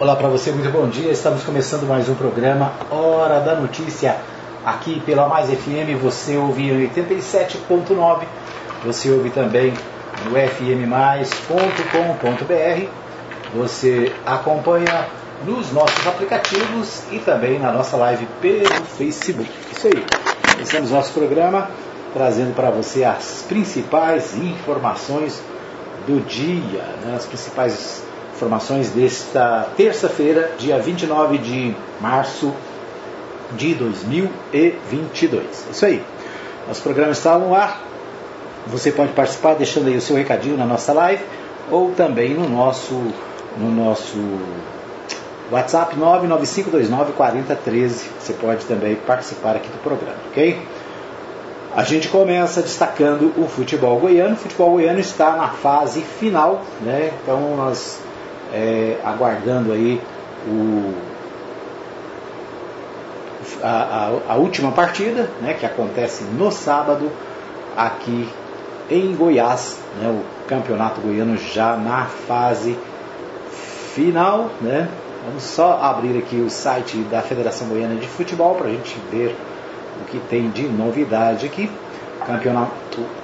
Olá para você, muito bom dia. Estamos começando mais um programa Hora da Notícia aqui pela Mais FM. Você ouve em 87.9, você ouve também no fmmais.com.br. Você acompanha nos nossos aplicativos e também na nossa live pelo Facebook. Isso aí. Começamos nosso programa trazendo para você as principais informações do dia, né, as principais informações desta terça-feira, dia 29 de março de 2022. Isso aí. Nosso programa está no ar. Você pode participar deixando aí o seu recadinho na nossa live ou também no nosso no nosso WhatsApp 995294013. Você pode também participar aqui do programa, ok? A gente começa destacando o futebol goiano. O futebol goiano está na fase final, né? Então nós é, aguardando aí o, a, a, a, última partida, né, que acontece no sábado aqui em Goiás, né, o campeonato goiano já na fase final, né? Vamos só abrir aqui o site da Federação Goiana de Futebol para a gente ver o que tem de novidade aqui. Campeonato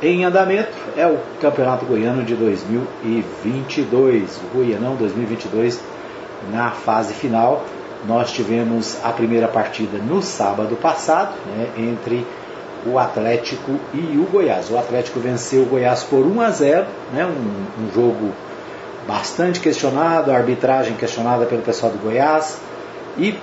em andamento é o Campeonato Goiano de 2022, o Goianão 2022 na fase final. Nós tivemos a primeira partida no sábado passado, né, entre o Atlético e o Goiás. O Atlético venceu o Goiás por 1 a 0, né, um, um jogo bastante questionado, a arbitragem questionada pelo pessoal do Goiás. E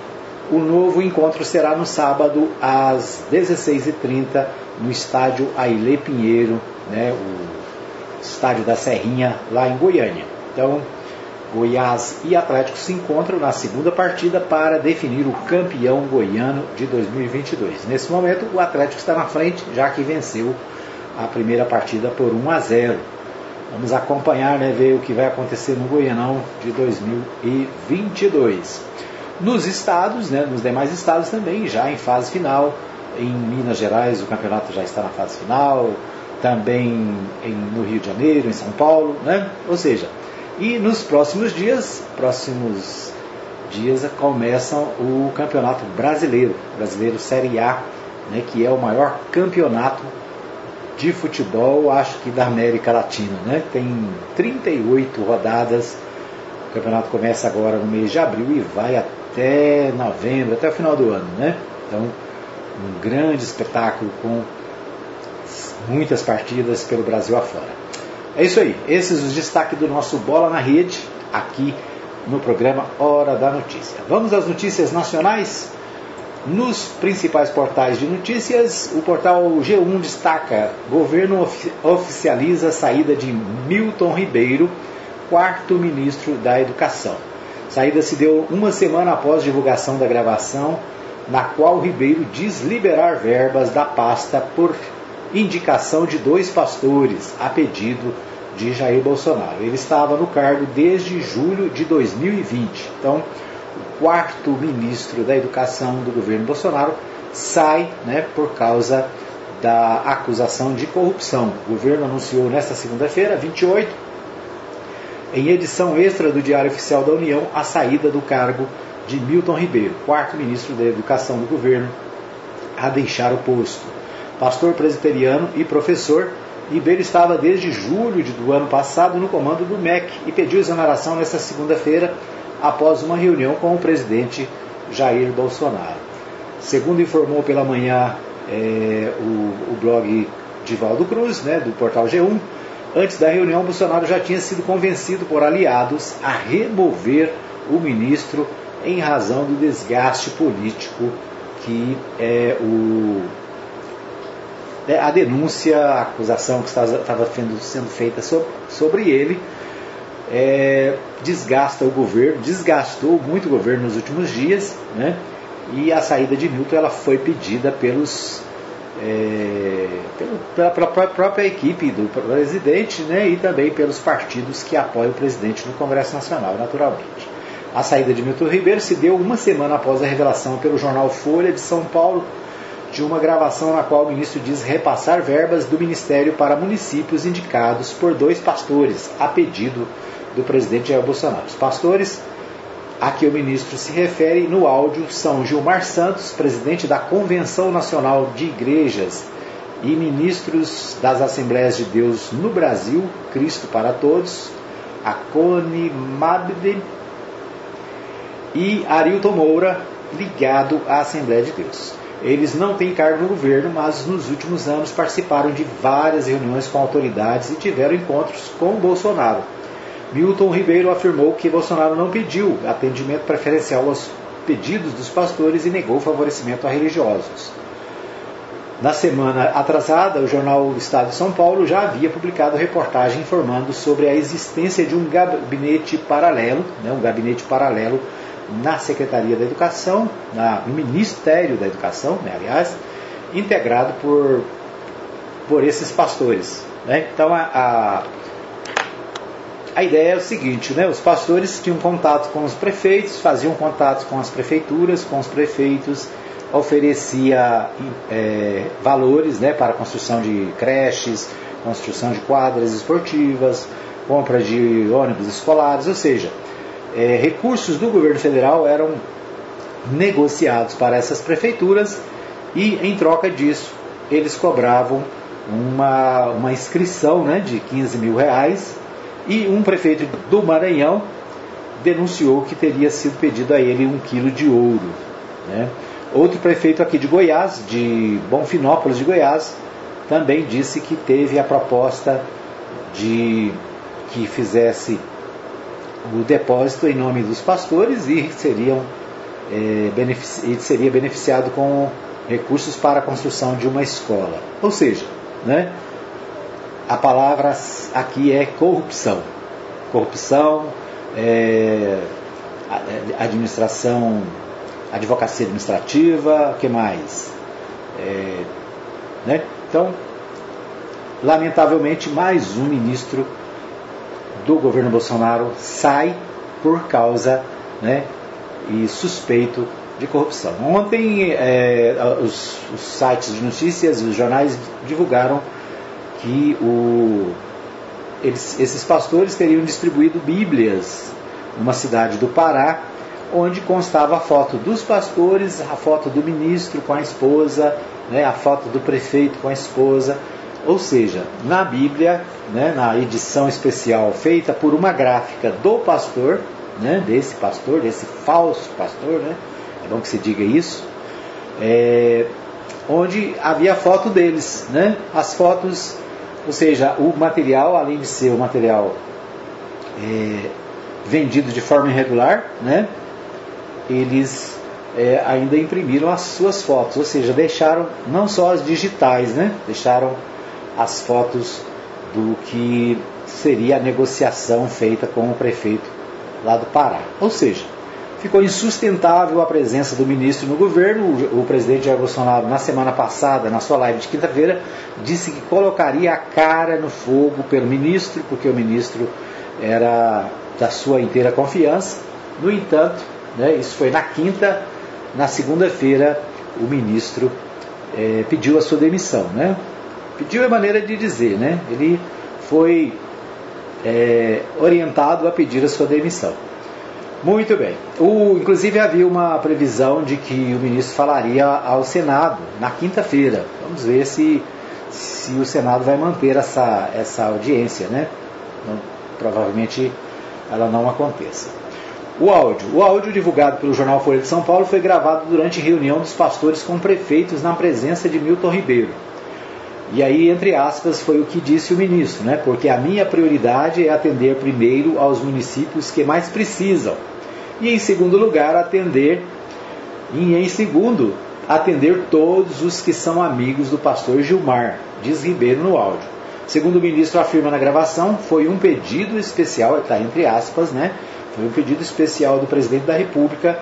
o novo encontro será no sábado às 16h30 no estádio Ailê Pinheiro, né, o estádio da Serrinha, lá em Goiânia. Então, Goiás e Atlético se encontram na segunda partida para definir o campeão goiano de 2022. Nesse momento, o Atlético está na frente, já que venceu a primeira partida por 1 a 0. Vamos acompanhar, né, ver o que vai acontecer no Goianão de 2022. Nos estados, né, nos demais estados também, já em fase final, em Minas Gerais o campeonato já está na fase final, também em, no Rio de Janeiro, em São Paulo, né? Ou seja, e nos próximos dias, próximos dias começam o Campeonato Brasileiro, Brasileiro Série A, né, que é o maior campeonato de futebol, acho que da América Latina, né? Tem 38 rodadas. O campeonato começa agora no mês de abril e vai até novembro, até o final do ano, né? Então, um grande espetáculo com muitas partidas pelo Brasil afora. É isso aí, esses os destaques do nosso Bola na Rede, aqui no programa Hora da Notícia. Vamos às notícias nacionais? Nos principais portais de notícias, o portal G1 destaca: governo oficializa a saída de Milton Ribeiro, quarto ministro da Educação. Saída se deu uma semana após divulgação da gravação na qual Ribeiro diz liberar verbas da pasta por indicação de dois pastores, a pedido de Jair Bolsonaro. Ele estava no cargo desde julho de 2020. Então, o quarto ministro da Educação do governo Bolsonaro sai né, por causa da acusação de corrupção. O governo anunciou nesta segunda-feira, 28, em edição extra do Diário Oficial da União, a saída do cargo de Milton Ribeiro, quarto ministro da Educação do governo, a deixar o posto. Pastor presbiteriano e professor, Ribeiro estava desde julho do ano passado no comando do MEC e pediu exoneração nesta segunda-feira após uma reunião com o presidente Jair Bolsonaro. Segundo informou pela manhã é, o, o blog Divaldo Cruz, né, do portal G1, antes da reunião, Bolsonaro já tinha sido convencido por aliados a remover o ministro em razão do desgaste político que é o é a denúncia, a acusação que estava sendo feita sobre ele é, desgasta o governo, desgastou muito o governo nos últimos dias, né? E a saída de Milton ela foi pedida pelos é, pela, pela, própria equipe do presidente, né? E também pelos partidos que apoiam o presidente no Congresso Nacional, naturalmente. A saída de Milton Ribeiro se deu uma semana após a revelação pelo jornal Folha de São Paulo de uma gravação na qual o ministro diz repassar verbas do ministério para municípios indicados por dois pastores, a pedido do presidente Jair Bolsonaro. Os pastores a que o ministro se refere no áudio são Gilmar Santos, presidente da Convenção Nacional de Igrejas, e ministros das Assembleias de Deus no Brasil, Cristo para Todos, a Cone Mabde e Arilton Moura, ligado à Assembleia de Deus. Eles não têm cargo no governo, mas nos últimos anos participaram de várias reuniões com autoridades e tiveram encontros com Bolsonaro. Milton Ribeiro afirmou que Bolsonaro não pediu atendimento preferencial aos pedidos dos pastores e negou favorecimento a religiosos. Na semana atrasada, o jornal Estado de São Paulo já havia publicado reportagem informando sobre a existência de um gabinete paralelo, né, um gabinete paralelo na Secretaria da Educação, na, no Ministério da Educação, né, aliás, integrado por, por esses pastores. Né? Então, a, a, a, ideia é o seguinte: né, os pastores tinham contato com os prefeitos, faziam contato com as prefeituras, com os prefeitos oferecia é, valores né, para construção de creches, construção de quadras esportivas, compra de ônibus escolares, ou seja, é, recursos do governo federal eram negociados para essas prefeituras e, em troca disso, eles cobravam uma, uma inscrição né, de 15 mil reais e um prefeito do Maranhão denunciou que teria sido pedido a ele um quilo de ouro. Né? Outro prefeito aqui de Goiás, de Bonfinópolis de Goiás, também disse que teve a proposta de que fizesse o depósito em nome dos pastores e seriam é, benefici seria beneficiado com recursos para a construção de uma escola. Ou seja, né, a palavra aqui é corrupção. Corrupção, é, administração advocacia administrativa, o que mais? É, né? Então, lamentavelmente, mais um ministro do governo Bolsonaro sai por causa né, e suspeito de corrupção. Ontem, é, os, os, sites de notícias e os jornais divulgaram que o, eles, esses pastores teriam distribuído Bíblias numa cidade do Pará onde constava a foto dos pastores, a foto do ministro com a esposa, né, a foto do prefeito com a esposa. Ou seja, na Bíblia, né, na edição especial feita por uma gráfica do pastor, né, desse pastor, desse falso pastor, né, é bom que se diga isso, é, onde havia foto deles, né, as fotos, ou seja, o material, além de ser o material é, vendido de forma irregular, né, eles é, ainda imprimiram as suas fotos, ou seja, deixaram não só as digitais, né? deixaram as fotos do que seria a negociação feita com o prefeito lá do Pará. Ou seja, ficou insustentável a presença do ministro no governo. O presidente Jair Bolsonaro, na semana passada, na sua live de quinta-feira, disse que colocaria a cara no fogo pelo ministro, porque o ministro era da sua inteira confiança. No entanto, né? Isso foi na quinta, na segunda-feira o ministro é, pediu a sua demissão. Né? Pediu é maneira de dizer, né? ele foi é, orientado a pedir a sua demissão. Muito bem. O, inclusive havia uma previsão de que o ministro falaria ao Senado na quinta-feira. Vamos ver se, se o Senado vai manter essa, essa audiência. Né? Não, provavelmente ela não aconteça. O áudio. O áudio divulgado pelo jornal Folha de São Paulo foi gravado durante reunião dos pastores com prefeitos na presença de Milton Ribeiro. E aí, entre aspas, foi o que disse o ministro, né? Porque a minha prioridade é atender primeiro aos municípios que mais precisam. E em segundo lugar, atender e em segundo, atender todos os que são amigos do pastor Gilmar, diz Ribeiro no áudio. Segundo o ministro afirma na gravação, foi um pedido especial, está entre aspas, né? Foi um pedido especial do presidente da República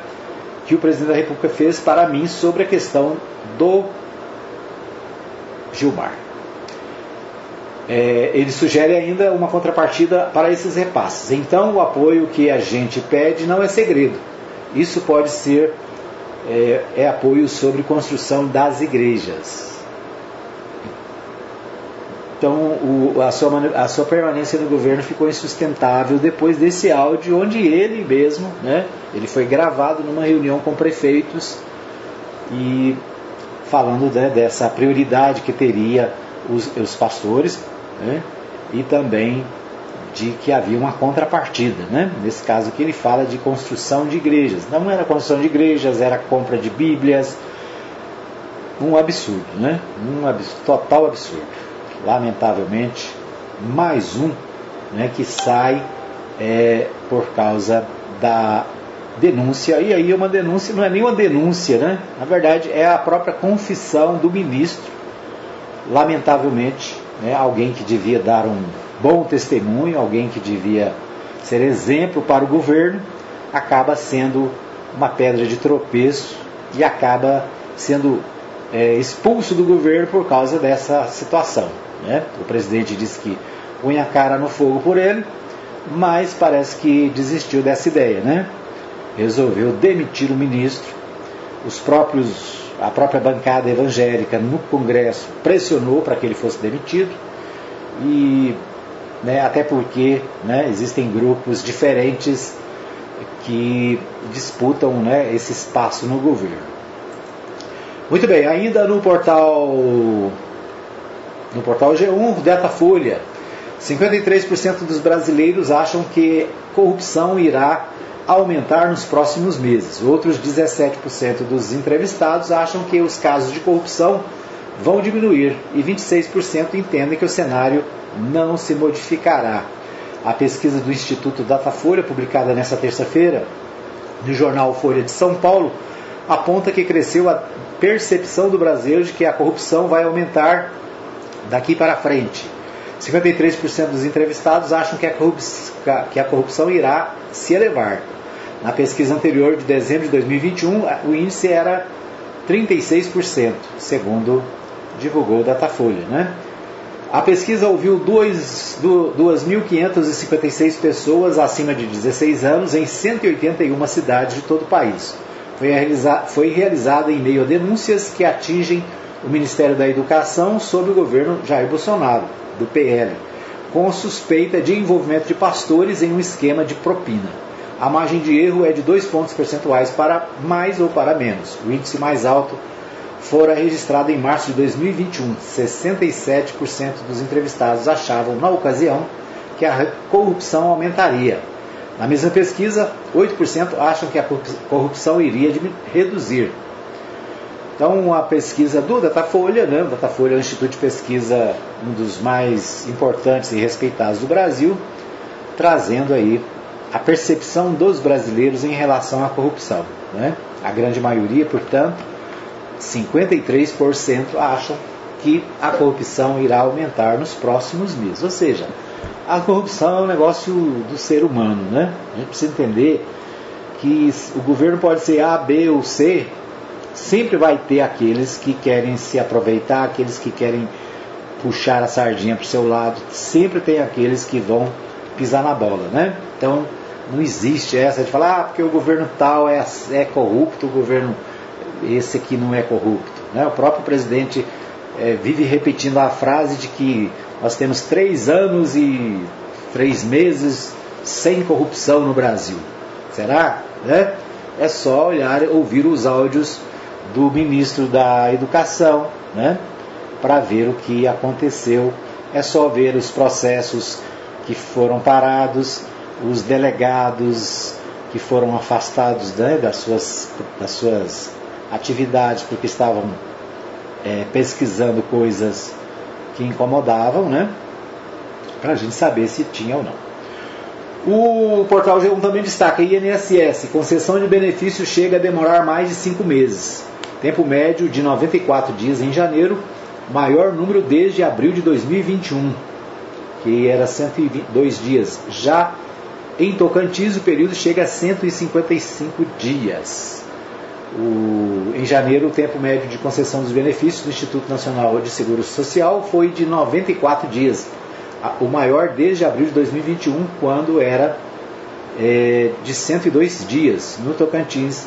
que o presidente da República fez para mim sobre a questão do Gilmar. É, ele sugere ainda uma contrapartida para esses repasses. Então, o apoio que a gente pede não é segredo. Isso pode ser é, é apoio sobre construção das igrejas. Então o, a, sua, a sua permanência no governo ficou insustentável depois desse áudio, onde ele mesmo, né, ele foi gravado numa reunião com prefeitos e falando né, dessa prioridade que teria os, os pastores né, e também de que havia uma contrapartida. Né? Nesse caso aqui ele fala de construção de igrejas. Não era construção de igrejas, era compra de bíblias. Um absurdo, né? Um total absurdo. Lamentavelmente, mais um né, que sai é, por causa da denúncia. E aí uma denúncia não é nem uma denúncia, né? Na verdade é a própria confissão do ministro. Lamentavelmente, né, alguém que devia dar um bom testemunho, alguém que devia ser exemplo para o governo, acaba sendo uma pedra de tropeço e acaba sendo é, expulso do governo por causa dessa situação. Né? O presidente disse que punha a cara no fogo por ele, mas parece que desistiu dessa ideia, né? Resolveu demitir o ministro. Os próprios, a própria bancada evangélica no Congresso pressionou para que ele fosse demitido e né, até porque né, existem grupos diferentes que disputam né, esse espaço no governo. Muito bem, ainda no portal no portal G1, Datafolha, 53% dos brasileiros acham que corrupção irá aumentar nos próximos meses. Outros 17% dos entrevistados acham que os casos de corrupção vão diminuir e 26% entendem que o cenário não se modificará. A pesquisa do Instituto Datafolha, publicada nesta terça-feira no jornal Folha de São Paulo, aponta que cresceu a percepção do brasileiro de que a corrupção vai aumentar daqui para frente. 53% dos entrevistados acham que a, que a corrupção irá se elevar. Na pesquisa anterior de dezembro de 2021, o índice era 36%, segundo divulgou o Datafolha. Né? A pesquisa ouviu 2.556 pessoas acima de 16 anos em 181 cidades de todo o país. Foi, realiza foi realizada em meio a denúncias que atingem o Ministério da Educação sob o governo Jair Bolsonaro, do PL, com suspeita de envolvimento de pastores em um esquema de propina. A margem de erro é de 2 pontos percentuais para mais ou para menos. O índice mais alto fora registrado em março de 2021. 67% dos entrevistados achavam, na ocasião, que a corrupção aumentaria. Na mesma pesquisa, 8% acham que a corrupção iria reduzir. Então, a pesquisa do Datafolha, né? o Datafolha é um instituto de pesquisa, um dos mais importantes e respeitados do Brasil, trazendo aí a percepção dos brasileiros em relação à corrupção. Né? A grande maioria, portanto, 53% acham que a corrupção irá aumentar nos próximos meses. Ou seja, a corrupção é um negócio do ser humano, né? A gente precisa entender que o governo pode ser A, B ou C, sempre vai ter aqueles que querem se aproveitar, aqueles que querem puxar a sardinha para o seu lado, sempre tem aqueles que vão pisar na bola, né? Então, não existe essa de falar, ah, porque o governo tal é, é corrupto, o governo esse aqui não é corrupto. Né? O próprio presidente é, vive repetindo a frase de que nós temos três anos e três meses sem corrupção no Brasil. Será? Né? É só olhar, ouvir os áudios do ministro da Educação, né? para ver o que aconteceu. É só ver os processos que foram parados, os delegados que foram afastados né, das, suas, das suas atividades porque estavam é, pesquisando coisas que incomodavam, né? Para a gente saber se tinha ou não. O portal G1 também destaca: INSS, concessão de benefício chega a demorar mais de cinco meses. Tempo médio de 94 dias em janeiro, maior número desde abril de 2021, que era 102 dias. Já em Tocantins, o período chega a 155 dias. O, em janeiro, o tempo médio de concessão dos benefícios do Instituto Nacional de Seguro Social foi de 94 dias, o maior desde abril de 2021, quando era é, de 102 dias. No Tocantins,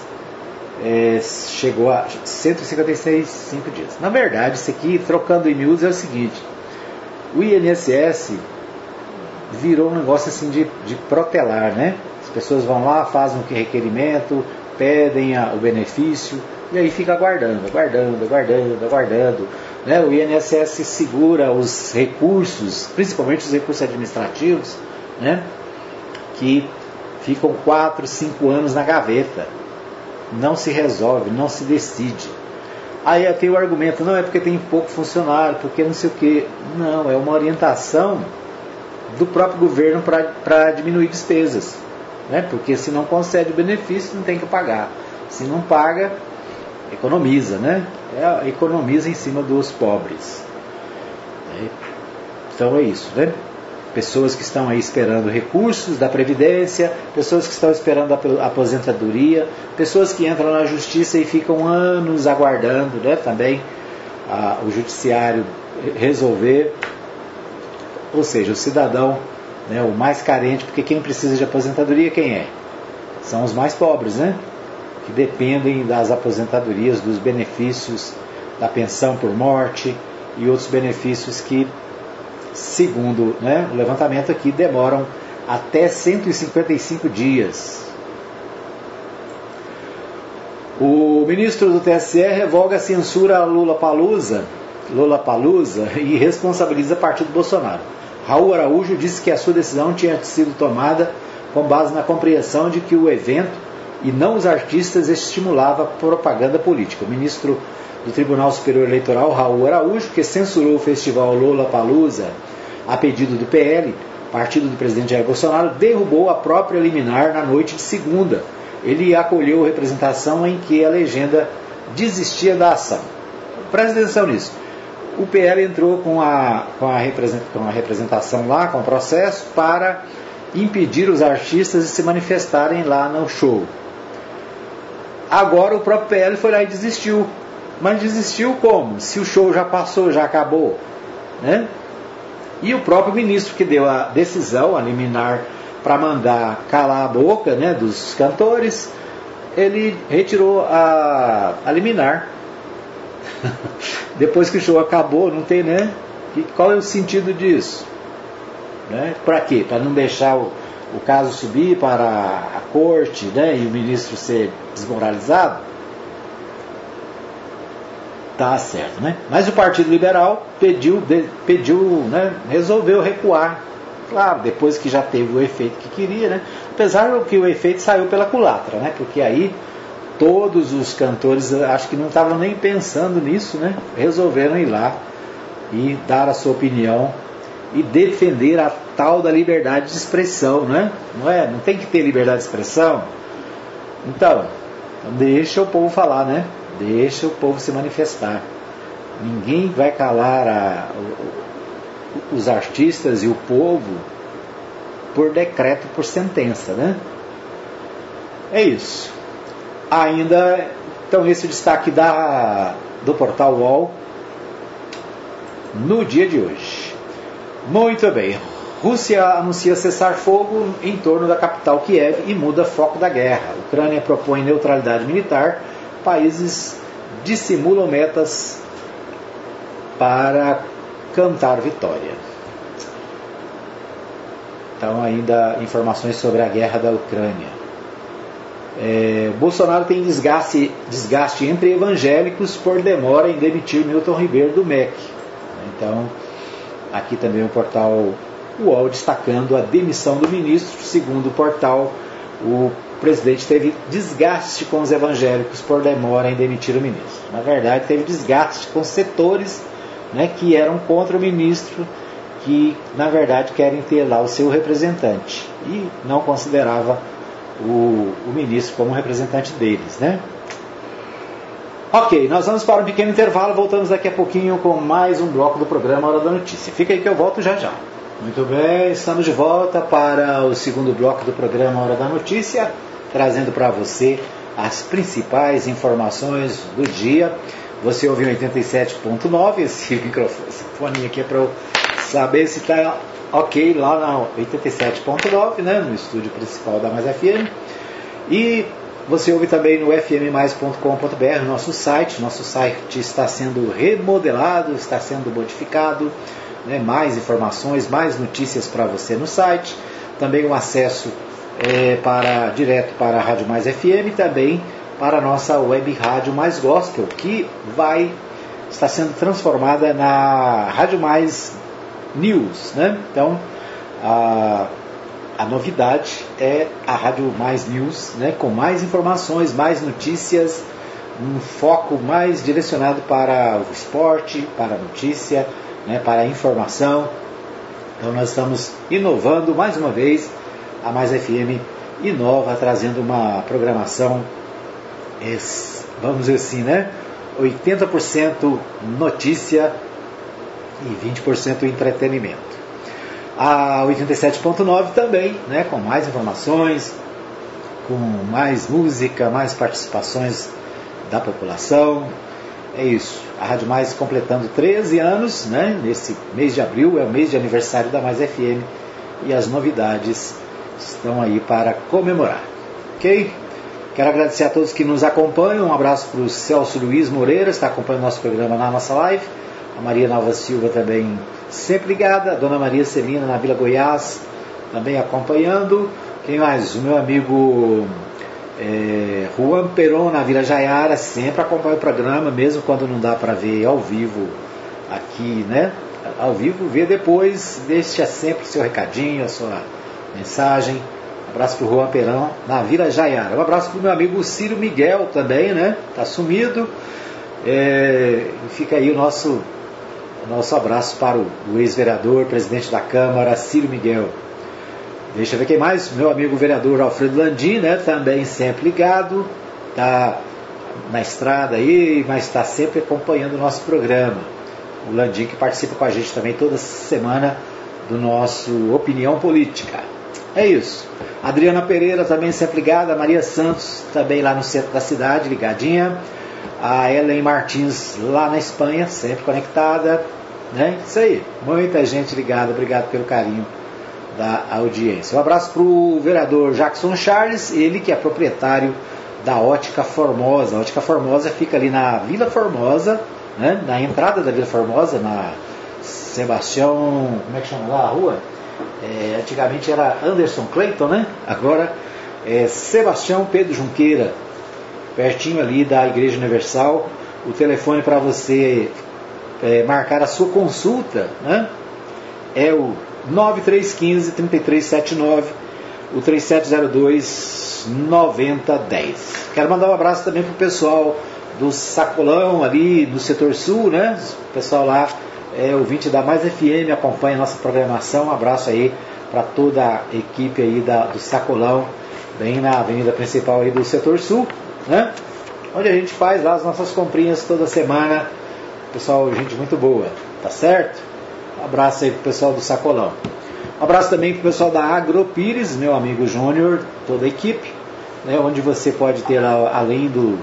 é, chegou a 156 dias. Na verdade, isso aqui, trocando em miúdos, é o seguinte: O INSS virou um negócio assim de, de protelar, né? As pessoas vão lá, fazem o que requerimento, pedem a, o benefício e aí fica aguardando, aguardando, aguardando, aguardando. Né? O INSS segura os recursos, principalmente os recursos administrativos, né? que ficam 4, 5 anos na gaveta. Não se resolve, não se decide. Aí tem o argumento, não é porque tem pouco funcionário, porque não sei o que. Não, é uma orientação do próprio governo para diminuir despesas. Né? Porque se não concede o benefício, não tem que pagar. Se não paga, economiza, né? É, economiza em cima dos pobres. Então é isso, né? Pessoas que estão aí esperando recursos da Previdência, pessoas que estão esperando a aposentadoria, pessoas que entram na justiça e ficam anos aguardando né, também a, o judiciário resolver ou seja, o cidadão, né, o mais carente, porque quem precisa de aposentadoria quem é? São os mais pobres, né? Que dependem das aposentadorias, dos benefícios da pensão por morte e outros benefícios que, segundo né, o levantamento aqui, demoram até 155 dias. O ministro do TSE revoga a censura a Lula Palusa, Lula Palusa e responsabiliza o partido Bolsonaro. Raul Araújo disse que a sua decisão tinha sido tomada com base na compreensão de que o evento e não os artistas estimulava propaganda política. O ministro do Tribunal Superior Eleitoral, Raul Araújo, que censurou o festival Lola Palusa a pedido do PL, partido do presidente Jair Bolsonaro, derrubou a própria liminar na noite de segunda. Ele acolheu representação em que a legenda desistia da ação. Presta atenção nisso o PL entrou com a, com a, representação lá, com o processo, para impedir os artistas de se manifestarem lá no show. Agora o próprio PL foi lá e desistiu. Mas desistiu como? Se o show já passou, já acabou. Né? E o próprio ministro que deu a decisão, a liminar, para mandar calar a boca né, dos cantores, ele retirou a, a liminar Depois que o show acabou, não tem, né? E qual é o sentido disso? Né? Para quê? Para não deixar o, o caso subir para a corte né? e o ministro ser desmoralizado? Tá certo, né? Mas o Partido Liberal pediu, de, pediu né? resolveu recuar. Claro, depois que já teve o efeito que queria, né? Apesar que o efeito saiu pela culatra, né? Porque aí todos os cantores, acho que não estavam nem pensando nisso, né? Resolveram ir lá e dar a sua opinião e defender a tal da liberdade de expressão, né? Não é? Não tem que ter liberdade de expressão. Então, deixa o povo falar, né? Deixa o povo se manifestar. Ninguém vai calar a, os artistas e o povo por decreto, por sentença, né? É isso ainda, então esse destaque da, do portal UOL no dia de hoje. Muito bem. Rússia anuncia cessar fogo em torno da capital Kiev e muda foco da guerra. Ucrânia propõe neutralidade militar. Países dissimulam metas para cantar vitória. Então, ainda informações sobre a guerra da Ucrânia. É, Bolsonaro tem desgaste, desgaste entre evangélicos por demora em demitir Milton Ribeiro do MEC. Então, aqui também o portal UOL destacando a demissão do ministro. Segundo o portal, o presidente teve desgaste com os evangélicos por demora em demitir o ministro. Na verdade, teve desgaste com setores né, que eram contra o ministro, que na verdade querem ter lá o seu representante e não considerava o, o ministro como representante deles, né? Ok, nós vamos para um pequeno intervalo, voltamos daqui a pouquinho com mais um bloco do programa Hora da Notícia. Fica aí que eu volto já já. Muito bem, estamos de volta para o segundo bloco do programa Hora da Notícia, trazendo para você as principais informações do dia. Você ouviu 87.9, esse microfone, aqui é para eu saber se está ok lá na 87.9, né, no estúdio principal da Mais FM. E você ouve também no fmmais.com.br, nosso site. Nosso site está sendo remodelado, está sendo modificado. né, mais informações, mais notícias para você no site, também o acesso é, para direto para a Rádio Mais FM, também para a nossa web rádio Mais Gospel, que vai estar sendo transformada na Rádio Mais News, né? Então, a, a novidade é a Rádio Mais News, né? Com mais informações, mais notícias, um foco mais direcionado para o esporte, para a notícia, né? para a informação. Então, nós estamos inovando mais uma vez. A Mais FM inova, trazendo uma programação, vamos dizer assim, né? 80% notícia e 20% entretenimento. A 87.9 também, né, com mais informações, com mais música, mais participações da população. É isso. A Rádio Mais completando 13 anos, né, nesse mês de abril, é o mês de aniversário da Mais FM e as novidades estão aí para comemorar. Ok? Quero agradecer a todos que nos acompanham. Um abraço para o Celso Luiz Moreira, está acompanhando nosso programa na nossa live. A Maria Nova Silva também sempre ligada. A Dona Maria Celina na Vila Goiás também acompanhando. Quem mais? O meu amigo é, Juan Peron na Vila Jaiara sempre acompanha o programa, mesmo quando não dá para ver ao vivo aqui, né? Ao vivo, vê depois, deixa sempre seu recadinho, a sua mensagem abraço para o Juan Perão, na Vila Jaiara. Um abraço para o meu amigo Círio Miguel também, né? Está sumido. É, fica aí o nosso, o nosso abraço para o, ex-vereador, presidente da Câmara, Círio Miguel. Deixa eu ver quem mais. Meu amigo vereador Alfredo Landim, né? Também sempre ligado. Está na estrada aí, mas está sempre acompanhando o nosso programa. O Landim que participa com a gente também toda semana do nosso Opinião Política. É isso. Adriana Pereira também sempre ligada, Maria Santos também lá no centro da cidade, ligadinha. A Ellen Martins lá na Espanha, sempre conectada. Né? Isso aí, muita gente ligada, obrigado pelo carinho da audiência. Um abraço para o vereador Jackson Charles, ele que é proprietário da Ótica Formosa. A Ótica Formosa fica ali na Vila Formosa, né? na entrada da Vila Formosa, na Sebastião. Como é que chama lá a rua? É, antigamente era Anderson Clayton, né? Agora é Sebastião Pedro Junqueira, pertinho ali da Igreja Universal. O telefone para você é, marcar a sua consulta né? é o 9315 3379, o 3702 9010. Quero mandar um abraço também para o pessoal do Sacolão ali do setor sul, né? O pessoal lá é, ouvinte da Mais FM, acompanha a nossa programação. Um abraço aí para toda a equipe aí da, do Sacolão, bem na avenida principal aí do setor sul, né? Onde a gente faz lá as nossas comprinhas toda semana. Pessoal, gente muito boa, tá certo? Um abraço aí pro pessoal do Sacolão. Um abraço também pro pessoal da Agropires, meu amigo Júnior, toda a equipe, né? Onde você pode ter além do,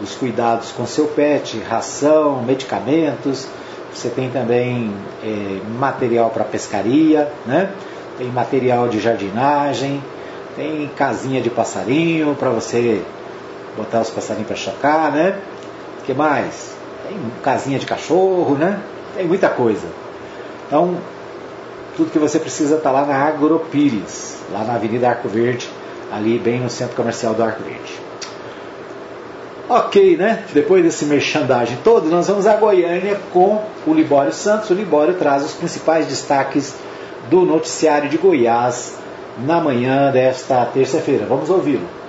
dos cuidados com seu pet, ração, medicamentos, você tem também é, material para pescaria, né? tem material de jardinagem, tem casinha de passarinho para você botar os passarinhos para chocar, né? O que mais? Tem casinha de cachorro, né? Tem muita coisa. Então, tudo que você precisa está lá na Agropires, lá na Avenida Arco Verde, ali bem no centro comercial do Arco Verde. Ok, né? Depois desse merchandagem todo, nós vamos a Goiânia com o Libório Santos. O Libório traz os principais destaques do noticiário de Goiás na manhã desta terça-feira. Vamos ouvi-lo.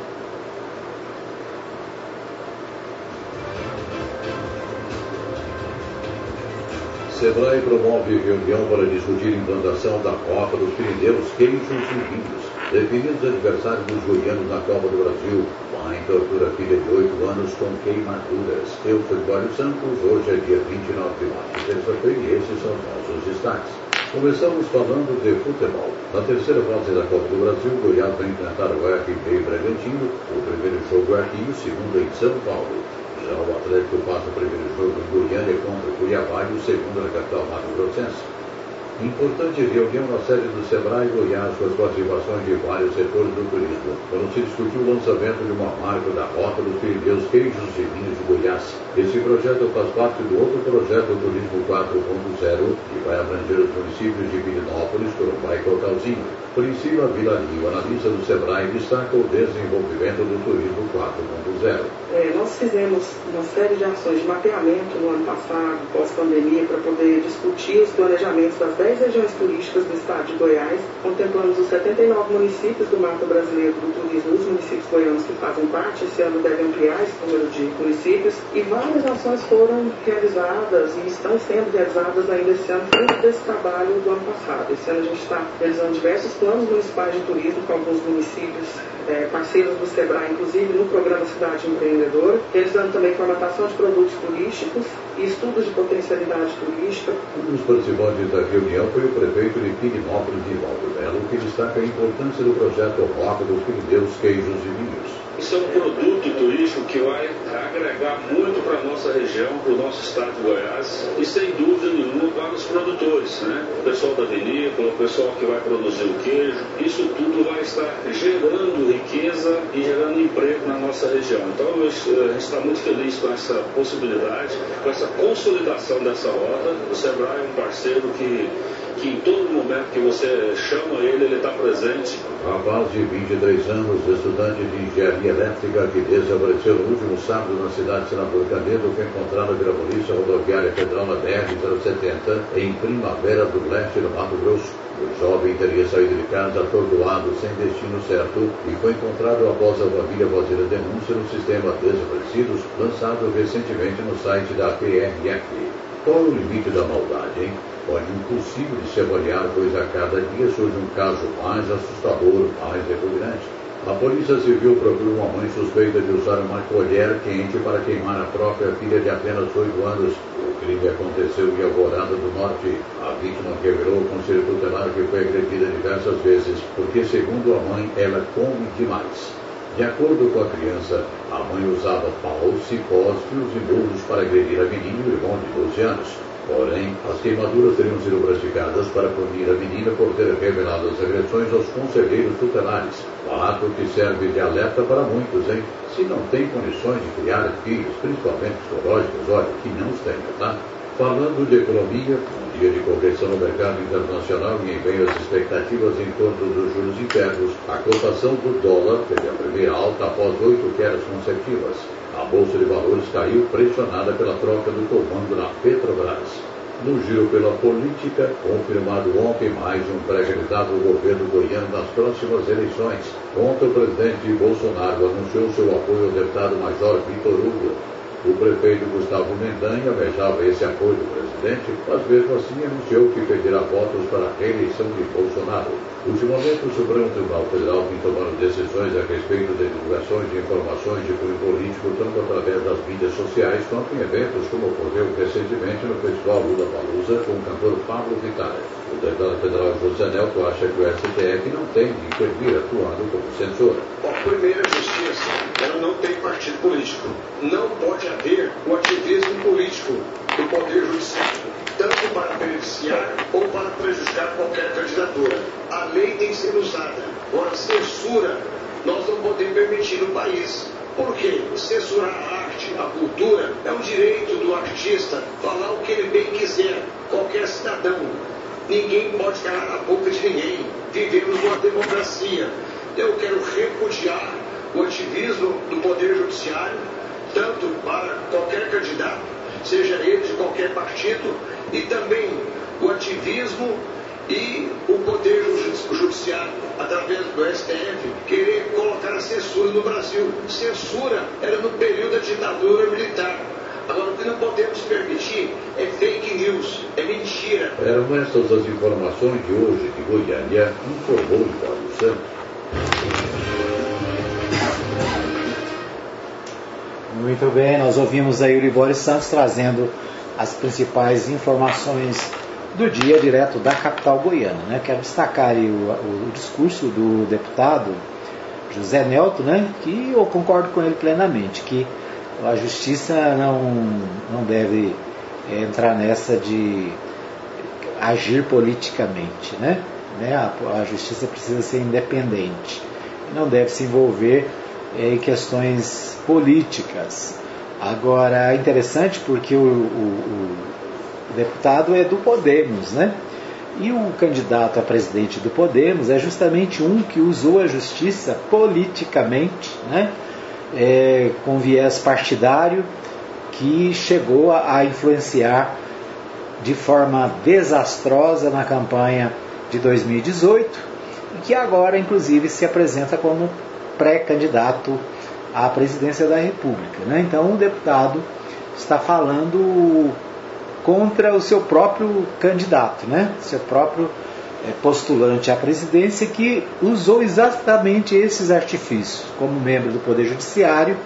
Sebrae promove reunião para discutir implantação da Copa dos Pirineus, queijos e vinhos. Definidos adversários dos goianos na Copa do Brasil, mãe tortura filha de 8 anos com queimaduras. Eu sou Eduardo Santos, hoje é dia 29 de março, terça-feira, e esses são os nossos destaques. Começamos falando de futebol. Na terceira fase da Copa do Brasil, Goiás vai enfrentar o RB Bragantino. O primeiro jogo é aqui e o segundo em São Paulo. O Atlético passa o primeiro jogo em Goiânia contra Cuiabá e o segundo na capital Mato Grossense. Importante reunião na sede do Sebrae Goiás com as participações de vários setores do turismo, quando se discutiu o lançamento de uma marca da Rota dos Pirineus Queijos e Vinhos de Goiás. Esse projeto faz parte do outro projeto Turismo 4.0, que vai abranger os municípios de Pirinópolis, Corumbá e Cocalzinho. Priscila Vilarinho, analista do Sebrae, destaca o desenvolvimento do Turismo 4.0. É, nós fizemos uma série de ações de mapeamento no ano passado, pós-pandemia, para poder discutir os planejamentos das 10 regiões turísticas do estado de Goiás, contemplando os 79 municípios do mapa brasileiro do turismo, os municípios goianos que fazem parte, esse ano deve ampliar esse número de municípios, e várias ações foram realizadas e estão sendo realizadas ainda esse ano, fruto desse trabalho do ano passado. Esse ano a gente está realizando diversos planos municipais de turismo com alguns municípios é, parceiros do SEBRAE, inclusive no programa Cidade Empreendedora, realizando também formatação de produtos turísticos e estudos de potencialidade turística. Um dos participantes da reunião foi o prefeito de Pignópolis, Valdo Melo, que destaca a importância do projeto Rota dos Pirineus Queijos e Vinhos. Isso é um produto turístico que vai agregar muito para a nossa região, para o nosso estado de Goiás e sem dúvida nenhuma para os produtores, né? O pessoal da vinícola, o pessoal que vai produzir o queijo, isso tudo vai estar gerando riqueza e gerando emprego na nossa região. Então a gente está muito feliz com essa possibilidade, com essa consolidação dessa rota. O Sebrae é um parceiro que que em todo momento que você chama ele, ele está presente. Rapaz de 23 anos, estudante de engenharia elétrica, que desapareceu no último sábado na cidade de Senador Canedo, foi encontrado pela Polícia Rodoviária Federal na BR-070, em Primavera do Leste, no Mato Grosso. O jovem teria saído de casa atordoado, sem destino certo, e foi encontrado após a família fazer a denúncia no sistema Desaparecidos, lançado recentemente no site da PRF. Qual o limite da maldade, hein? Olha, impossível de se avaliar, pois a cada dia surge um caso mais assustador, mais repugnante. A Polícia Civil procura uma mãe suspeita de usar uma colher quente para queimar a própria filha de apenas 8 anos. O crime aconteceu em Alvorada do Norte. A vítima revelou ao Conselho Tutelar que foi agredida diversas vezes, porque, segundo a mãe, ela come demais. De acordo com a criança, a mãe usava pau, cipós, fios e burros para agredir a menina e o irmão de 12 anos. Porém, as queimaduras teriam sido praticadas para punir a menina por ter revelado as agressões aos conselheiros tutelares. Fato que serve de alerta para muitos, hein? Se não tem condições de criar filhos, principalmente psicológicos, olha, que não os tenha, tá? Falando de economia, dia de correção no mercado internacional e em meio às expectativas em torno dos juros internos, a cotação do dólar teve a primeira alta após oito quedas consecutivas. A Bolsa de Valores caiu pressionada pela troca do comando na Petrobras. No giro pela política, confirmado ontem mais um pré-candidato ao governo goiano nas próximas eleições. Ontem, o presidente Bolsonaro anunciou seu apoio ao deputado Major Vitor Hugo. O prefeito Gustavo Mendanha almejava esse apoio do presidente, mas mesmo assim anunciou que pedirá votos para a reeleição de Bolsonaro. Ultimamente, o Supremo Tribunal Federal vem tomando decisões a respeito de divulgações de informações de cunho político, tanto através das mídias sociais quanto em eventos como ocorreu recentemente no Festival Lula Palusa com o cantor Pablo Vittar. O deputado federal José Nelto acha que o STF não tem de intervir atuando como censor. Bom, primeiro, a justiça ela não tem partido político. Não pode haver o ativismo político do Poder Judiciário, tanto para beneficiar ou para prejudicar qualquer candidatura. A lei tem que ser usada. Agora, censura, nós não podemos permitir no país. Por quê? Censurar a arte, a cultura, é um direito do artista falar o que ele bem quiser, qualquer cidadão. Ninguém pode calar a boca de ninguém. Vivemos numa democracia. Eu quero repudiar o ativismo do Poder Judiciário, tanto para qualquer candidato, seja ele de qualquer partido, e também o ativismo e o Poder Judiciário, através do STF, querer colocar a censura no Brasil. Censura era no período da ditadura militar. Agora, o que não podemos permitir é fake news, é mentira. Eram essas as informações de hoje de Goiânia, informou Hipólito Santos. Muito bem, nós ouvimos aí o Libório Santos trazendo as principais informações do dia direto da capital goiana. Né? Quero destacar o, o, discurso do deputado José Nelto, né? que eu concordo com ele plenamente, que a justiça não, não deve é, entrar nessa de agir politicamente, né? né? A, a, justiça precisa ser independente, não deve se envolver em questões políticas. Agora, é interessante porque o, o, o deputado é do Podemos, né? E o candidato a presidente do Podemos é justamente um que usou a justiça politicamente, né? É, com viés partidário, que chegou a, a influenciar de forma desastrosa na campanha de 2018 e que agora, inclusive, se apresenta como pré-candidato à presidência da República. Né? Então, o deputado está falando contra o seu próprio candidato, né? seu próprio é, postulante à presidência, que usou exatamente esses artifícios como membro do Poder Judiciário,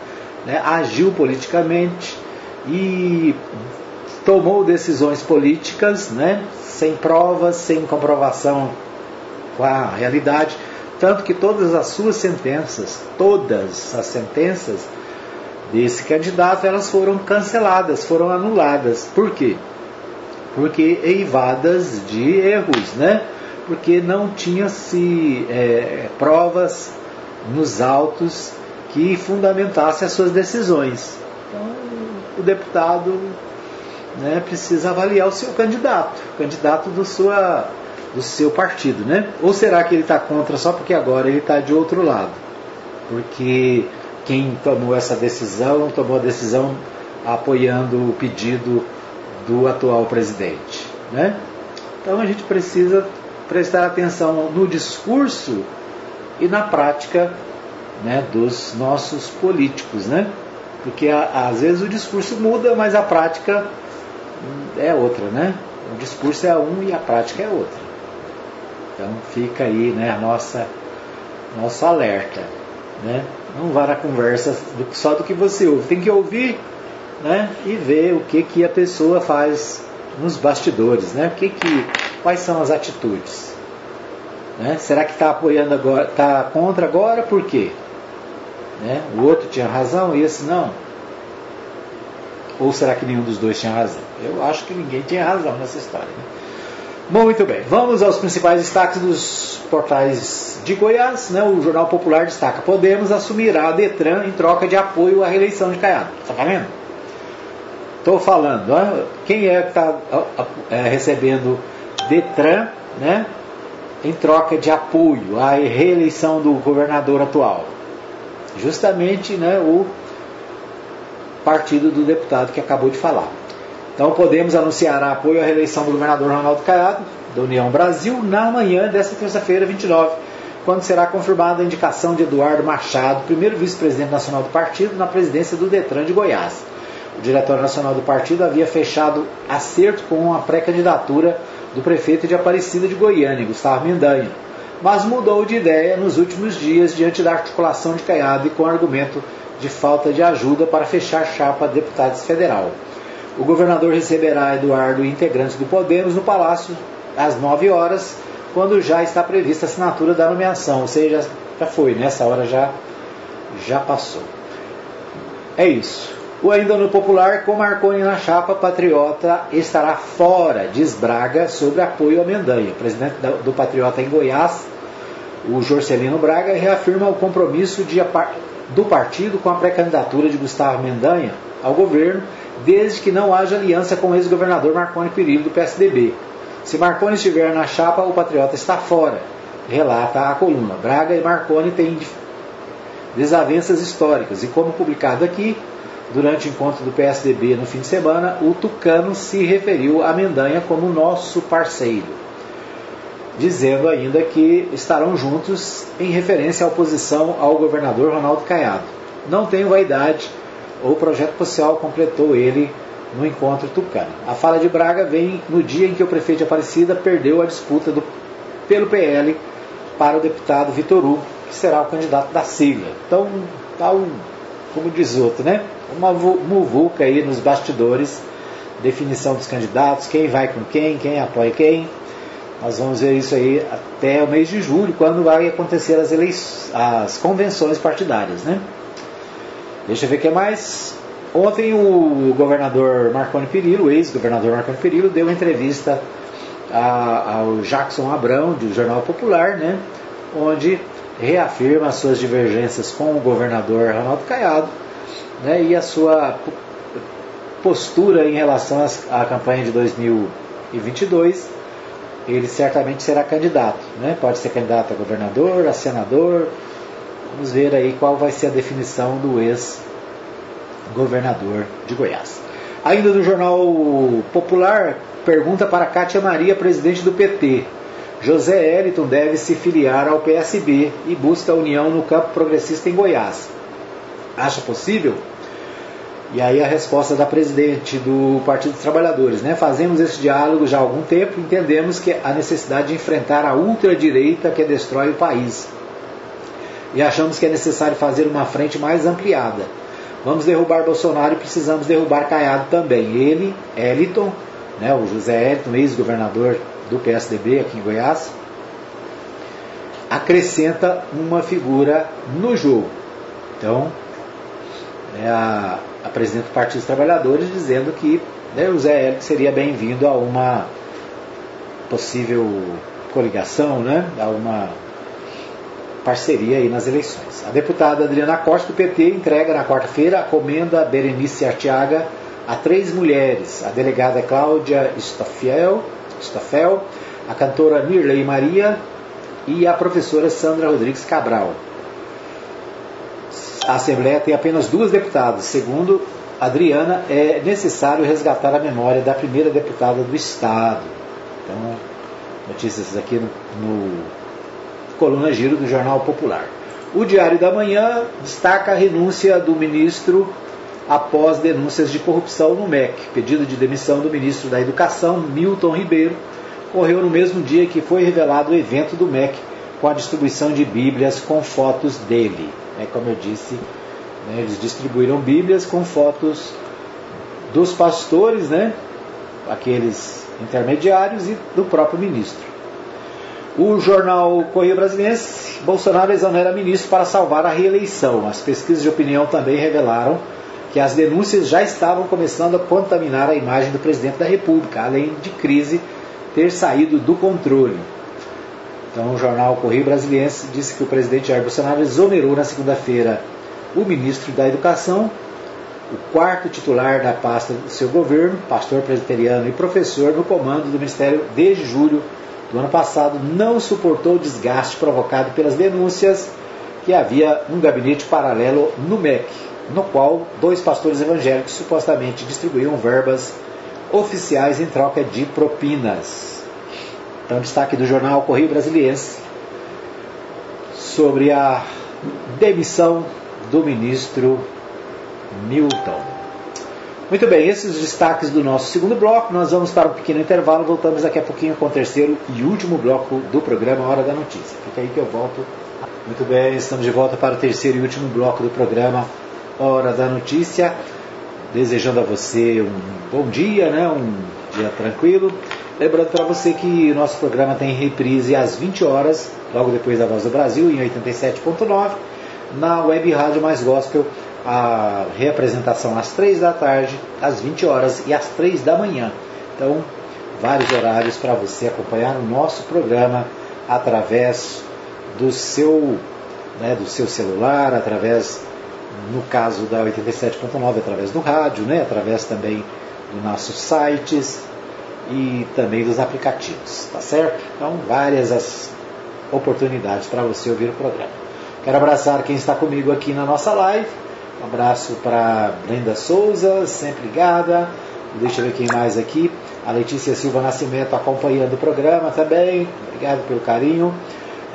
né? agiu politicamente e tomou decisões políticas, né, sem provas, sem comprovação com a realidade, tanto que todas as suas sentenças, todas as sentenças desse candidato, elas foram canceladas, foram anuladas. Por quê? Porque eivadas de erros, né? Porque não tinha-se é, provas nos autos que fundamentassem as suas decisões. Então, o deputado né, precisa avaliar o seu candidato, o candidato do, sua, do seu partido. Né? Ou será que ele está contra só porque agora ele está de outro lado? Porque quem tomou essa decisão tomou a decisão apoiando o pedido do atual presidente. Né? Então a gente precisa prestar atenção no discurso e na prática né, dos nossos políticos. Né? Porque às vezes o discurso muda, mas a prática é outra, né? O discurso é um e a prática é outra. Então fica aí né, a nossa, nosso alerta. Né? Não vá na conversa só do que você ouve. Tem que ouvir né, e ver o que, que a pessoa faz nos bastidores. Né? O que que, quais são as atitudes. Né? Será que está apoiando agora, está contra agora? Por quê? Né? O outro tinha razão e esse não. Ou será que nenhum dos dois tinha razão? Eu acho que ninguém tinha razão nessa história. Né? Muito bem, vamos aos principais destaques dos portais de Goiás. Né? O Jornal Popular destaca: Podemos assumirá a Detran em troca de apoio à reeleição de Caiado. Está vendo? Estou falando. Ó, quem é que está é, recebendo Detran né, em troca de apoio à reeleição do governador atual? Justamente né, o partido do deputado que acabou de falar. Então Podemos anunciar apoio à reeleição do governador Ronaldo Caiado, da União Brasil, na manhã desta terça-feira, 29, quando será confirmada a indicação de Eduardo Machado, primeiro vice-presidente nacional do partido, na presidência do Detran de Goiás. O diretório nacional do partido havia fechado acerto com a pré-candidatura do prefeito de Aparecida de Goiânia, Gustavo Mendanha, mas mudou de ideia nos últimos dias diante da articulação de Caiado e com argumento de falta de ajuda para fechar chapa deputados federal. O governador receberá Eduardo e integrantes do Podemos no Palácio às 9 horas, quando já está prevista a assinatura da nomeação, ou seja, já foi, nessa hora já, já passou. É isso. O ainda no popular, com Marconi na chapa, Patriota estará fora, diz Braga, sobre apoio a Mendanha. Presidente do Patriota em Goiás, o Jorcelino Braga, reafirma o compromisso de do partido com a pré-candidatura de Gustavo Mendanha ao governo, desde que não haja aliança com o ex-governador Marconi Perillo do PSDB. Se Marconi estiver na chapa, o patriota está fora, relata a coluna. Braga e Marconi têm desavenças históricas e, como publicado aqui, durante o encontro do PSDB no fim de semana, o Tucano se referiu a Mendanha como nosso parceiro dizendo ainda que estarão juntos em referência à oposição ao governador Ronaldo Caiado. Não tenho vaidade, o projeto social completou ele no encontro tucano. A fala de Braga vem no dia em que o prefeito de Aparecida perdeu a disputa do, pelo PL para o deputado Vitor Hugo, que será o candidato da sigla. Então, tá um, como diz outro, né? Uma muvuca aí nos bastidores, definição dos candidatos, quem vai com quem, quem apoia quem. Nós vamos ver isso aí até o mês de julho, quando vai acontecer as, as convenções partidárias. Né? Deixa eu ver o que mais. Ontem o governador Marconi Perillo, o ex-governador Marconi Perillo, deu uma entrevista a, ao Jackson Abrão, do Jornal Popular, né, onde reafirma as suas divergências com o governador Ronaldo Caiado né, e a sua postura em relação à campanha de 2022. Ele certamente será candidato, né? pode ser candidato a governador, a senador. Vamos ver aí qual vai ser a definição do ex-governador de Goiás. Ainda do Jornal Popular, pergunta para Cátia Maria, presidente do PT. José Eliton deve se filiar ao PSB e busca a união no campo progressista em Goiás. Acha possível? E aí a resposta da presidente do Partido dos Trabalhadores, né? Fazemos esse diálogo já há algum tempo, entendemos que a necessidade de enfrentar a ultradireita que destrói o país. E achamos que é necessário fazer uma frente mais ampliada. Vamos derrubar Bolsonaro e precisamos derrubar Caiado também. Ele, Eliton, né, o José Eliton, ex-governador do PSDB aqui em Goiás, acrescenta uma figura no jogo. Então, é a, a presidente do Partido dos Trabalhadores dizendo que né, o Zé Hélio seria bem-vindo a uma possível coligação, né, a uma parceria aí nas eleições. A deputada Adriana Costa, do PT, entrega na quarta-feira a comenda Berenice Artiaga a três mulheres, a delegada Cláudia Stoffel, Stoffel, a cantora Nirley Maria e a professora Sandra Rodrigues Cabral. A Assembleia tem apenas duas deputadas. Segundo Adriana, é necessário resgatar a memória da primeira deputada do Estado. Então, notícias aqui no, no Coluna Giro do Jornal Popular. O Diário da Manhã destaca a renúncia do ministro após denúncias de corrupção no MEC. Pedido de demissão do ministro da Educação, Milton Ribeiro, ocorreu no mesmo dia que foi revelado o evento do MEC com a distribuição de Bíblias com fotos dele. É, como eu disse, né, eles distribuíram Bíblias com fotos dos pastores, né, aqueles intermediários e do próprio ministro. O jornal Correio Brasiliense, Bolsonaro exonera ministro para salvar a reeleição. As pesquisas de opinião também revelaram que as denúncias já estavam começando a contaminar a imagem do presidente da República, além de crise ter saído do controle. Então, o jornal Correio Brasiliense disse que o presidente Jair Bolsonaro exonerou na segunda-feira o ministro da Educação, o quarto titular da pasta do seu governo, pastor presbiteriano e professor no comando do ministério desde julho do ano passado, não suportou o desgaste provocado pelas denúncias que havia um gabinete paralelo no MEC, no qual dois pastores evangélicos supostamente distribuíam verbas oficiais em troca de propinas. Então, destaque do jornal Correio Brasiliense sobre a demissão do ministro Milton. Muito bem, esses os destaques do nosso segundo bloco. Nós vamos para um pequeno intervalo. Voltamos daqui a pouquinho com o terceiro e último bloco do programa Hora da Notícia. Fica aí que eu volto. Muito bem, estamos de volta para o terceiro e último bloco do programa Hora da Notícia. Desejando a você um bom dia, né? um dia tranquilo. Lembrando para você que o nosso programa tem reprise às 20 horas, logo depois da Voz do Brasil, em 87.9, na Web Rádio Mais Gospel, a reapresentação às 3 da tarde, às 20 horas e às 3 da manhã. Então, vários horários para você acompanhar o nosso programa através do seu, né, do seu celular, através no caso da 87.9 através do rádio, né, através também dos nossos sites e também dos aplicativos, tá certo? Então, várias as oportunidades para você ouvir o programa. Quero abraçar quem está comigo aqui na nossa live. Um abraço para Brenda Souza, sempre ligada. Deixa eu ver quem mais aqui. A Letícia Silva Nascimento acompanhando o programa também. Obrigado pelo carinho.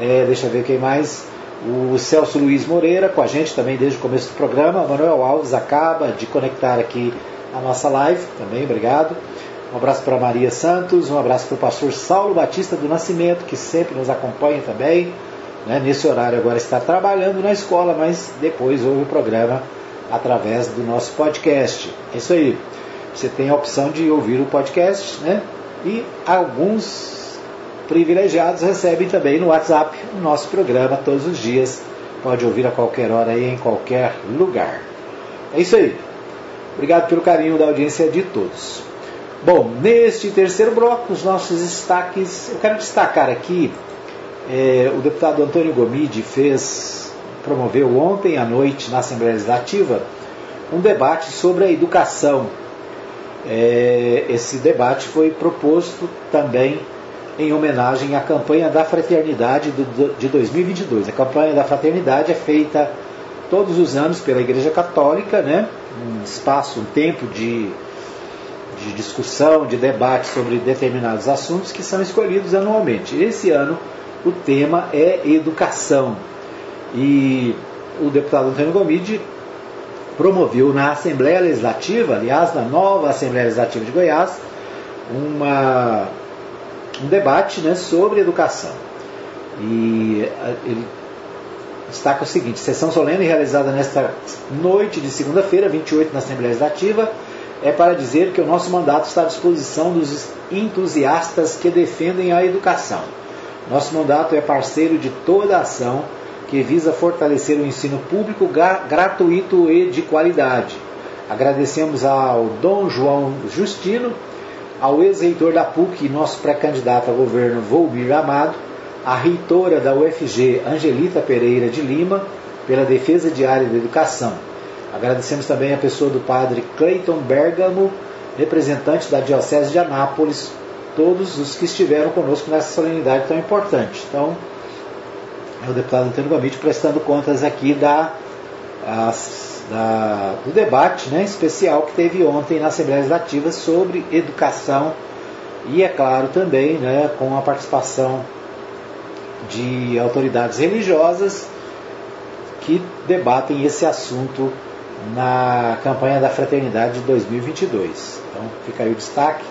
É, deixa eu ver quem mais o Celso Luiz Moreira com a gente também desde o começo do programa. Manuel Alves acaba de conectar aqui a nossa live também, obrigado. Um abraço para Maria Santos, um abraço para o pastor Saulo Batista do Nascimento, que sempre nos acompanha também. Né? Nesse horário agora está trabalhando na escola, mas depois ouve o programa através do nosso podcast. É isso aí. Você tem a opção de ouvir o podcast, né? E alguns privilegiados recebem também no WhatsApp o nosso programa todos os dias. Pode ouvir a qualquer hora e em qualquer lugar. É isso aí. Obrigado pelo carinho da audiência de todos. Bom, neste terceiro bloco, os nossos destaques, eu quero destacar aqui, é, o deputado Antônio Gomide fez, promoveu ontem à noite na Assembleia Legislativa um debate sobre a educação. É, esse debate foi proposto também em homenagem à campanha da fraternidade do, de 2022. A campanha da fraternidade é feita todos os anos pela Igreja Católica, né? um espaço, um tempo de, de discussão, de debate sobre determinados assuntos que são escolhidos anualmente. Esse ano o tema é educação. E o deputado Antônio Gomide promoveu na Assembleia Legislativa, aliás, na nova Assembleia Legislativa de Goiás, uma um debate né, sobre educação. E ele destaca o seguinte: sessão solene realizada nesta noite de segunda-feira, 28, na Assembleia Legislativa, é para dizer que o nosso mandato está à disposição dos entusiastas que defendem a educação. Nosso mandato é parceiro de toda ação que visa fortalecer o ensino público gratuito e de qualidade. Agradecemos ao Dom João Justino ao ex-reitor da PUC, nosso pré-candidato a governo Volmir Amado, à reitora da UFG, Angelita Pereira de Lima, pela defesa diária da educação. Agradecemos também a pessoa do padre Clayton Bergamo, representante da Diocese de Anápolis, todos os que estiveram conosco nessa solenidade tão importante. Então, é o deputado Antônio Gomite prestando contas aqui da, as, da, do debate né, especial que teve ontem na Assembleia Legislativa sobre educação e, é claro, também né, com a participação de autoridades religiosas que debatem esse assunto na campanha da Fraternidade de 2022. Então, fica aí o destaque.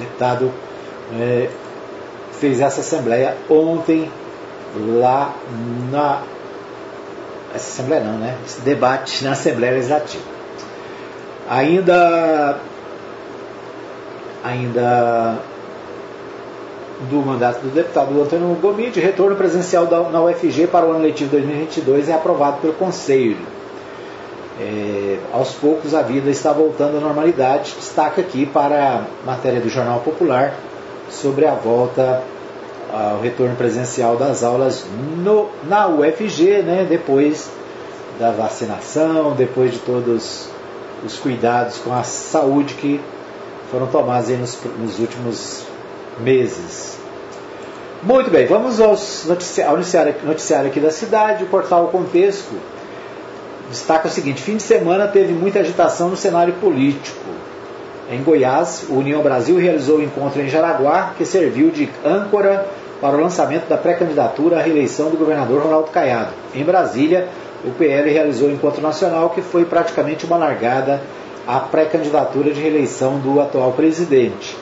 Deputado é, fez essa assembleia ontem lá na essa Assembleia não, né? Esse debate na Assembleia Legislativa. Ainda, ainda do mandato do deputado Antônio Gomide, retorno presencial na UFG para o ano letivo 2022 é aprovado pelo Conselho. É, aos poucos a vida está voltando à normalidade. Destaca aqui para a matéria do Jornal Popular sobre a volta o retorno presencial das aulas no, na UFG, né, depois da vacinação, depois de todos os cuidados com a saúde que foram tomados nos, nos, últimos meses. Muito bem, vamos aos ao noticiário, noticiário aqui da cidade, o portal Contexto destaca o seguinte: fim de semana teve muita agitação no cenário político. Em Goiás, o União Brasil realizou o um encontro em Jaraguá, que serviu de âncora para o lançamento da pré-candidatura à reeleição do governador Ronaldo Caiado. Em Brasília, o PL realizou o um encontro nacional que foi praticamente uma largada à pré-candidatura de reeleição do atual presidente.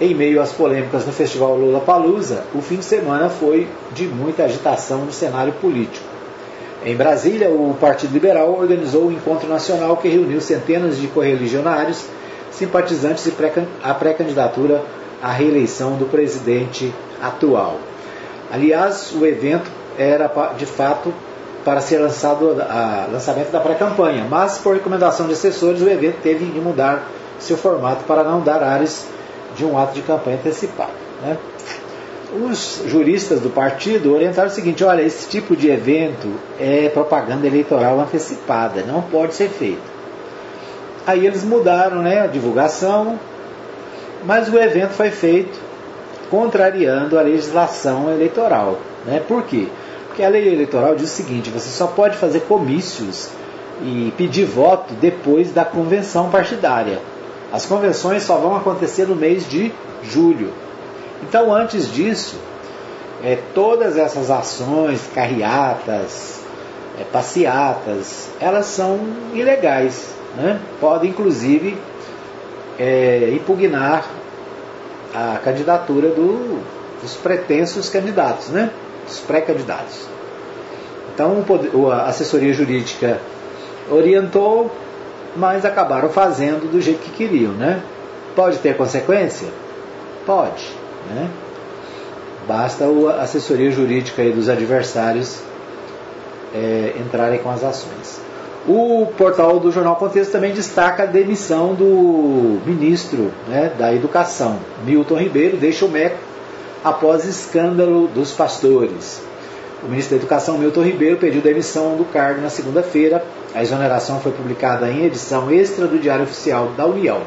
Em meio às polêmicas no Festival Lula Palusa, o fim de semana foi de muita agitação no cenário político. Em Brasília, o Partido Liberal organizou um encontro nacional que reuniu centenas de correligionários, simpatizantes e a pré-candidatura à reeleição do presidente atual. Aliás, o evento era de fato para ser lançado a lançamento da pré-campanha, mas por recomendação de assessores o evento teve de mudar seu formato para não dar áreas de um ato de campanha antecipado. Né? Os juristas do partido orientaram o seguinte: olha, esse tipo de evento é propaganda eleitoral antecipada, não pode ser feito. Aí eles mudaram né, a divulgação, mas o evento foi feito contrariando a legislação eleitoral. Né? Por quê? Porque a lei eleitoral diz o seguinte: você só pode fazer comícios e pedir voto depois da convenção partidária. As convenções só vão acontecer no mês de julho. Então, antes disso, é, todas essas ações, carreatas, é, passeatas, elas são ilegais. Né? Podem, inclusive, é, impugnar a candidatura do, dos pretensos candidatos, né? Dos pré-candidatos. Então a assessoria jurídica orientou, mas acabaram fazendo do jeito que queriam, né? Pode ter consequência? Pode, né? Basta a assessoria jurídica dos adversários é, entrarem com as ações. O portal do Jornal Contexto também destaca a demissão do ministro né, da Educação, Milton Ribeiro, deixa o MEC após escândalo dos pastores. O ministro da Educação, Milton Ribeiro, pediu demissão do cargo na segunda-feira. A exoneração foi publicada em edição extra do Diário Oficial da União.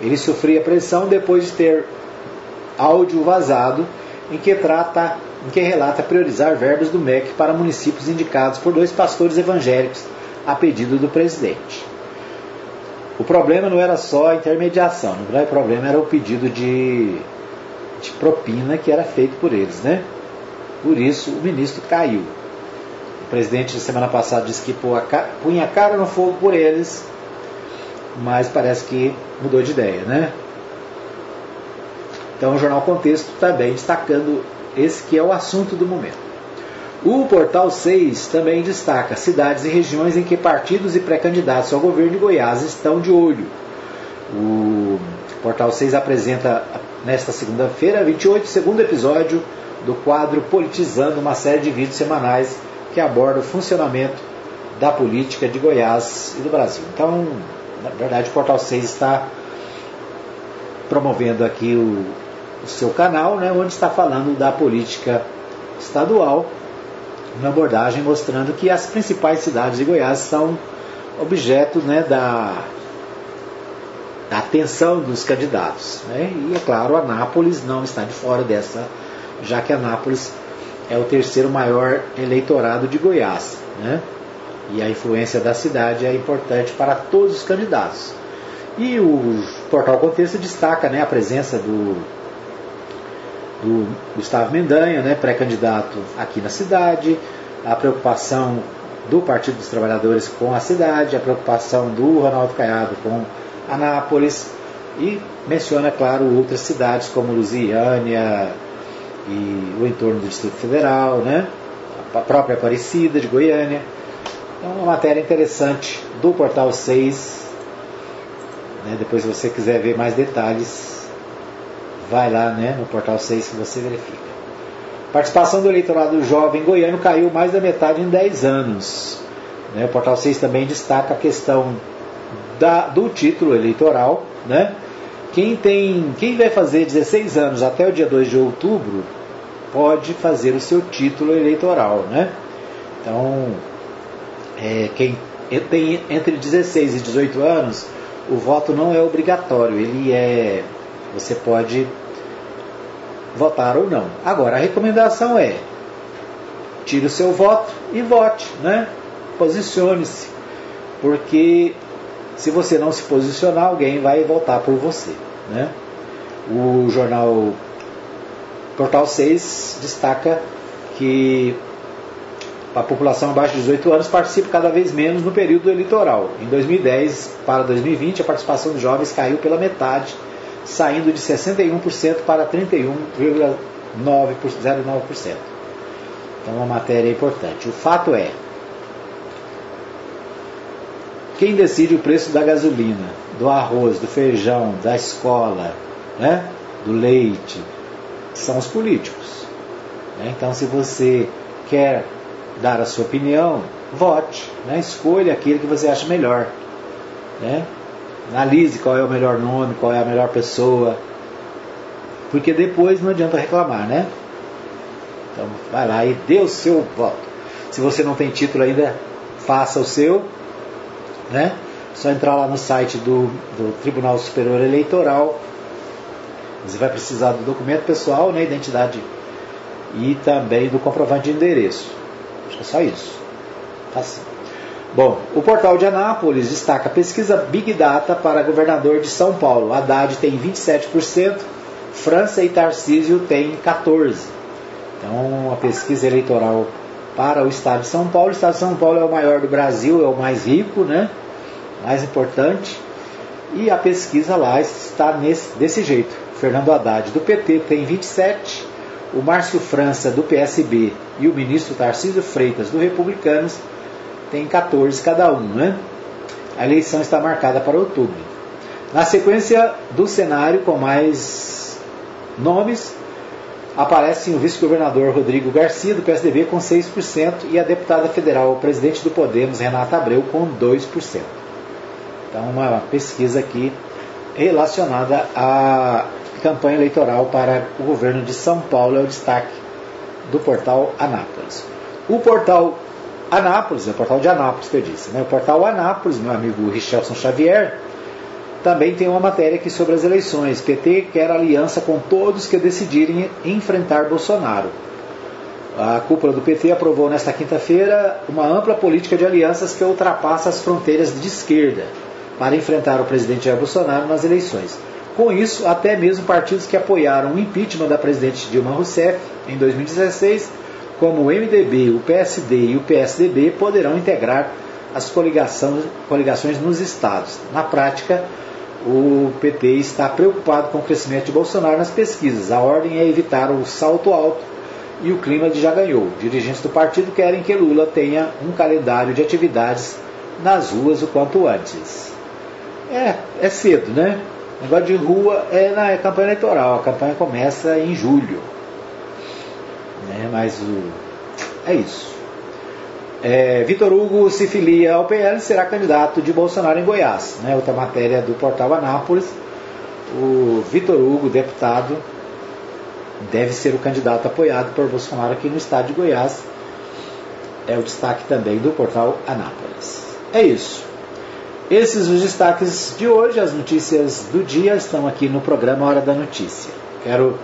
Ele sofria pressão depois de ter áudio vazado em que trata, em que relata priorizar verbas do MEC para municípios indicados por dois pastores evangélicos a pedido do presidente. O problema não era só a intermediação, o problema era o pedido de, de propina que era feito por eles, né? Por isso o ministro caiu. O presidente na semana passada disse que punha a cara no fogo por eles, mas parece que mudou de ideia, né? Então o Jornal Contexto também destacando esse que é o assunto do momento. O Portal 6 também destaca cidades e regiões em que partidos e pré-candidatos ao governo de Goiás estão de olho. O Portal 6 apresenta nesta segunda-feira, 28, o segundo episódio do quadro Politizando, uma série de vídeos semanais que aborda o funcionamento da política de Goiás e do Brasil. Então, na verdade, o Portal 6 está promovendo aqui o, o seu canal, né, onde está falando da política estadual uma abordagem mostrando que as principais cidades de Goiás são objeto né, da, da atenção dos candidatos. Né? E é claro, Anápolis não está de fora dessa, já que Anápolis é o terceiro maior eleitorado de Goiás. Né? E a influência da cidade é importante para todos os candidatos. E o Portal Contexto destaca né, a presença do do Gustavo Mendanha, né, pré-candidato aqui na cidade, a preocupação do Partido dos Trabalhadores com a cidade, a preocupação do Ronaldo Caiado com Anápolis e menciona, claro, outras cidades como Lusiânia e o entorno do Distrito Federal, né, a própria Aparecida de Goiânia. Então, uma matéria interessante do Portal 6. Né, depois, se você quiser ver mais detalhes, vai lá né, no portal 6 que você verifica. Participação do eleitorado jovem goiano caiu mais da metade em 10 anos. Né, o portal 6 também destaca a questão da, do título eleitoral. Né? Quem, tem, quem vai fazer 16 anos até o dia 2 de outubro pode fazer o seu título eleitoral. Né? Então, é, quem tem entre 16 e 18 anos, o voto não é obrigatório, ele é você pode votar ou não. Agora, a recomendação é tire o seu voto e vote, né? Posicione-se, porque se você não se posicionar, alguém vai votar por você, né? O jornal Portal 6 destaca que a população abaixo de 18 anos participa cada vez menos no período eleitoral. Em 2010 para 2020, a participação de jovens caiu pela metade saindo de 61% para 31,09%. Então, uma matéria importante. O fato é, quem decide o preço da gasolina, do arroz, do feijão, da escola, né, do leite, são os políticos. Né? Então, se você quer dar a sua opinião, vote, né? escolha aquele que você acha melhor. Né? Analise qual é o melhor nome, qual é a melhor pessoa. Porque depois não adianta reclamar, né? Então vai lá e dê o seu voto. Se você não tem título ainda, faça o seu. Né? Só entrar lá no site do, do Tribunal Superior Eleitoral. Você vai precisar do documento pessoal, né, identidade e também do comprovante de endereço. Acho que é só isso. Tá assim. Bom, o portal de Anápolis destaca pesquisa Big Data para governador de São Paulo. Haddad tem 27%, França e Tarcísio têm 14%. Então, a pesquisa eleitoral para o estado de São Paulo. O estado de São Paulo é o maior do Brasil, é o mais rico, né? mais importante. E a pesquisa lá está nesse, desse jeito. Fernando Haddad do PT tem 27, o Márcio França do PSB e o ministro Tarcísio Freitas do Republicanos tem 14 cada um, né? A eleição está marcada para outubro. Na sequência do cenário com mais nomes, aparecem o vice-governador Rodrigo Garcia, do PSDB, com 6%, e a deputada federal, o presidente do Podemos, Renata Abreu, com 2%. Então, uma pesquisa aqui relacionada à campanha eleitoral para o governo de São Paulo é o destaque do portal Anápolis. O portal Anápolis, é o portal de Anápolis que eu disse, né? o portal Anápolis, meu amigo Richelson Xavier, também tem uma matéria aqui sobre as eleições. PT quer aliança com todos que decidirem enfrentar Bolsonaro. A cúpula do PT aprovou nesta quinta-feira uma ampla política de alianças que ultrapassa as fronteiras de esquerda para enfrentar o presidente Jair Bolsonaro nas eleições. Com isso, até mesmo partidos que apoiaram o impeachment da presidente Dilma Rousseff em 2016, como o MDB, o PSD e o PSDB, poderão integrar as coligações nos estados. Na prática, o PT está preocupado com o crescimento de Bolsonaro nas pesquisas. A ordem é evitar o salto alto e o clima de já ganhou. Dirigentes do partido querem que Lula tenha um calendário de atividades nas ruas o quanto antes. É, é cedo, né? O negócio de rua é na campanha eleitoral. A campanha começa em julho. Né? Mas o... é isso. É, Vitor Hugo se filia ao PL será candidato de Bolsonaro em Goiás. Né? Outra matéria do portal Anápolis. O Vitor Hugo, deputado, deve ser o candidato apoiado por Bolsonaro aqui no estado de Goiás. É o destaque também do portal Anápolis. É isso. Esses os destaques de hoje, as notícias do dia estão aqui no programa Hora da Notícia. Quero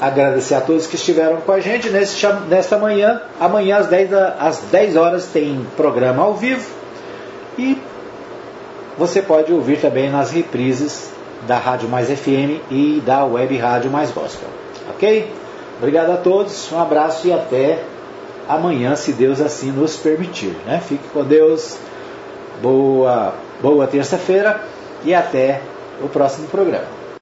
agradecer a todos que estiveram com a gente nesse, nesta manhã. Amanhã às 10, às 10 horas tem programa ao vivo e você pode ouvir também nas reprises da Rádio Mais FM e da Web Rádio Mais Gospel. Ok? Obrigado a todos, um abraço e até amanhã, se Deus assim nos permitir. Né? Fique com Deus, boa, boa terça-feira e até o próximo programa.